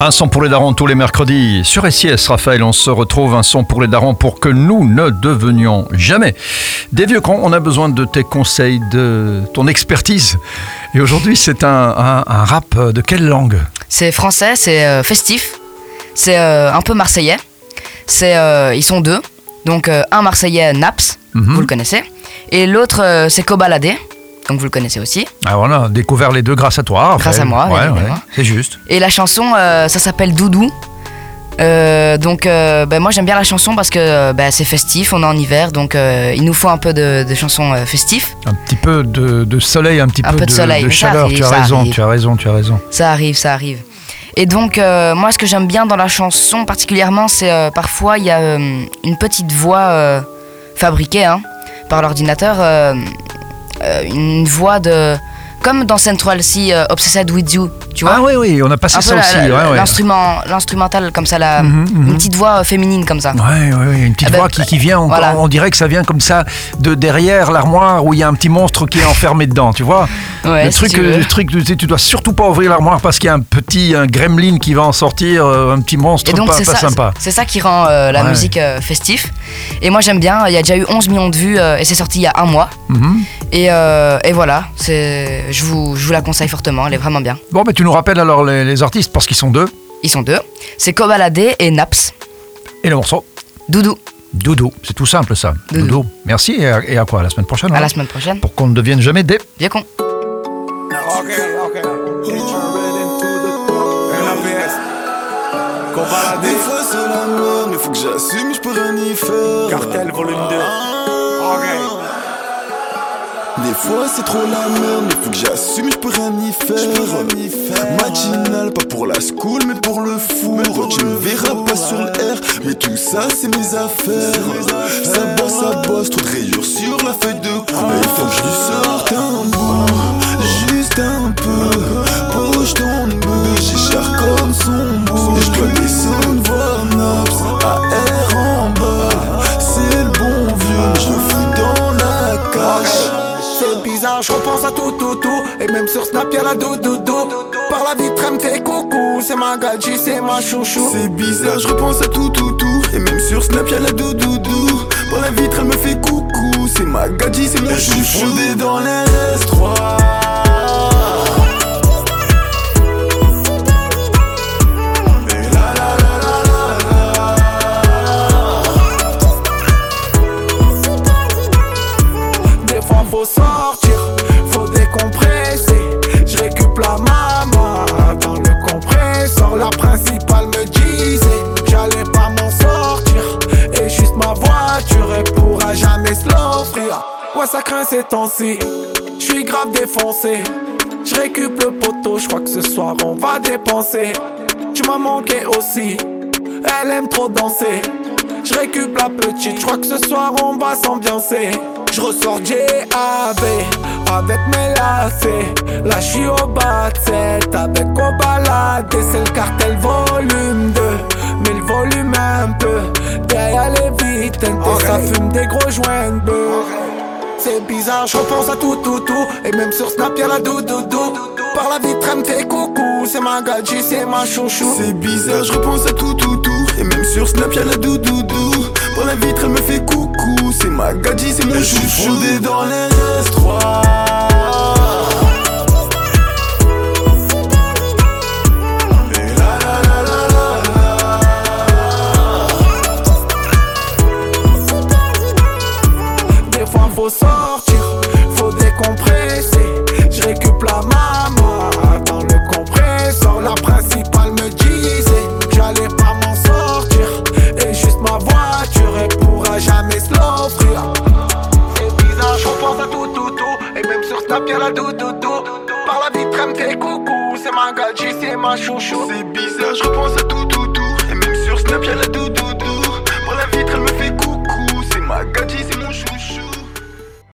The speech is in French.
Un son pour les darons tous les mercredis. Sur SIS, Raphaël, on se retrouve un son pour les darons pour que nous ne devenions jamais des vieux cons. On a besoin de tes conseils, de ton expertise. Et aujourd'hui, c'est un, un- un rap de quelle langue? C'est français, c'est euh, festif, c'est euh, un peu marseillais. C'est euh, ils sont deux, donc un marseillais Naps, Mhm. vous le connaissez, et l'autre c'est Cobaladé, donc vous le connaissez aussi. Ah voilà, découvert les deux grâce à toi. Raphaël. Grâce à moi, Ouais, ouais, c'est juste. Et la chanson, euh, ça s'appelle Doudou. Euh, donc euh, ben, moi j'aime bien la chanson parce que ben, c'est festif, on est en hiver, donc euh, il nous faut un peu de, de chansons festifs. Un petit peu de, de soleil, un petit Un peu, peu de soleil, ça chaleur. arrive, tu as raison, arrive. tu as raison, tu as raison. Ça arrive, ça arrive. Et donc, moi, ce que j'aime bien dans la chanson particulièrement, c'est parfois il y a une petite voix fabriquée hein, par l'ordinateur, une voix de. Comme dans Central C, euh, Obsessed with You, tu vois Ah oui, oui, on a passé ça aussi. la- ouais, ouais. l'instrument, l'instrumental comme ça, la, Mhm, mhm. une petite voix euh, féminine comme ça. Ouais, ouais, ouais, une petite Ah ben, voix qui, qui vient, on, voilà. on dirait que ça vient comme ça de derrière l'armoire où il y a un petit monstre qui est enfermé dedans, tu vois Ouais, le, si truc, tu le truc, tu tu dois surtout pas ouvrir l'armoire parce qu'il y a un petit un gremlin qui va en sortir, euh, un petit monstre Et donc pas, c'est pas ça, sympa. c'est ça qui rend euh, la musique euh, festif. Et moi j'aime bien, il y a déjà eu 11 millions de vues euh, et c'est sorti il y a un mois. Mhm. Et, et voilà, je, vous, je vous la conseille fortement, elle est vraiment bien. Bon, tu nous rappelles alors les, les artistes parce qu'ils sont deux Ils sont deux, c'est Kobalade et Naps. et le morceau Doudou, Doudou. C'est tout simple ça. Doudou. Merci et à, et à quoi? La semaine prochaine à hein la semaine prochaine. Pour qu'on ne devienne jamais des. Bien con. Okay, okay. Des fois c'est la merde, mais faut que j'assume, je peux rien y faire. Cartel volume 2. Ok. Des fois c'est trop la merde, mais faut que j'assume, je peux rien y faire. Matinal, pas pour la school, mais pour le four. tu me verras pas sur le R, mais tout ça c'est mes affaires. Ça bosse, ça bosse, trop de rayures sur la feuille de cou. Je repense à tout, tout, tout. Et même sur Snap, y'a la doudoudou. Par la vitre, elle me fait coucou. C'est ma gadji, c'est ma chouchou. C'est bizarre, je repense à tout, tout, tout. Et même sur Snap, y'a la doudoudou. Par la vitre, elle me fait coucou. C'est ma gadji, c'est mon chouchou. fondé dans les S3. Faut décompresser. Je récup la maman dans le compresseur. La principale me disait, j'allais pas m'en sortir. Et juste ma voiture, pourra jamais se l'offrir. Ouais, ça craint ces temps-ci. J'suis grave défoncé. Je récup le poteau, je crois que ce soir on va dépenser. Tu m'as manqué aussi, elle aime trop danser. Je récup la petite, je crois que ce soir on va s'ambiancer. Je ressors JAV avec mes lacets. Là je suis au bas de avec au balade. C'est le cartel volume 2, mais le volume un peu. Derrière les vitres, ça fume des gros joints de. C'est bizarre, je repense à tout, tout, tout. Et même sur Snap, y'a la doudoudou. Par la vitre, elle me fait coucou. C'est ma gadji, c'est ma chouchou. C'est bizarre, je repense à tout, tout, tout. Et même sur Snap, y'a la doudoudou. Par la vitre, elle me fait coucou. C'est ma gadji, c'est mon chouchou. fondé dans les S3. Et la la la la la Des fois, faut sortir, C'est bizarre, je repense à tout, tout, tout. Et même sur Snap, y'a la doudoudou. Par la vitre, elle me fait coucou. C'est ma gadji, c'est ma chouchou. C'est bizarre, je repense